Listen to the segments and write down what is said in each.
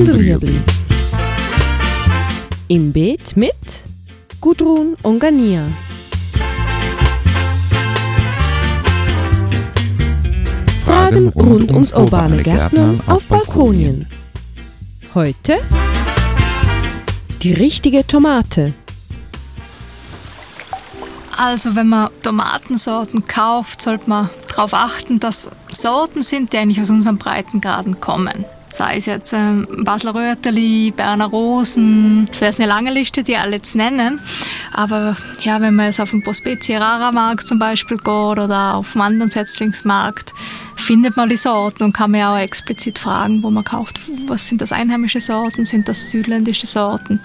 und Rüebli. Im Beet mit Gudrun und Gania. Fragen rund ums urbane Gärtnern auf Balkonien. Heute die richtige Tomate. Also wenn man Tomatensorten kauft, sollte man darauf achten, dass Sorten sind, die eigentlich aus unserem Breitengraden kommen. Sei es jetzt ähm, Basler Röteli, Berner Rosen, das wäre eine lange Liste, die alle jetzt nennen. Aber ja, wenn man jetzt auf den Prospecie Rara Markt zum Beispiel geht oder auf dem anderen Setzlingsmarkt, findet man die Sorten und kann man auch explizit fragen, wo man kauft, was sind das einheimische Sorten, sind das südländische Sorten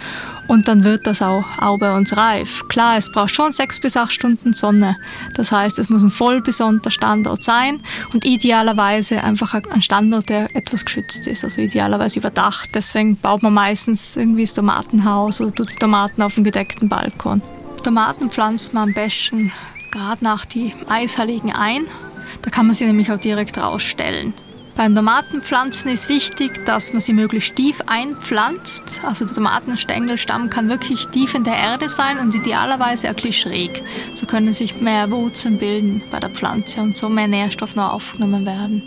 und dann wird das auch, auch bei uns reif. Klar, es braucht schon sechs bis acht Stunden Sonne. Das heißt, es muss ein voll besonnter Standort sein und idealerweise einfach ein Standort, der etwas geschützt ist, also idealerweise überdacht. Deswegen baut man meistens irgendwie das Tomatenhaus oder tut die Tomaten auf dem gedeckten Balkon. Tomaten pflanzt man am besten gerade nach die Eisheiligen ein da kann man sie nämlich auch direkt rausstellen. Beim Tomatenpflanzen ist wichtig, dass man sie möglichst tief einpflanzt. Also der Tomatenstängelstamm kann wirklich tief in der Erde sein und idealerweise ein bisschen schräg. So können sich mehr Wurzeln bilden bei der Pflanze und so mehr Nährstoff noch aufgenommen werden.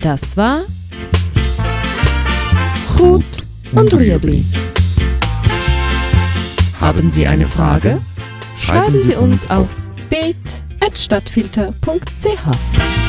Das war Gut und Rüebli. Haben Sie eine Frage? Schreiben Sie uns auf bet.stadtfilter.ch.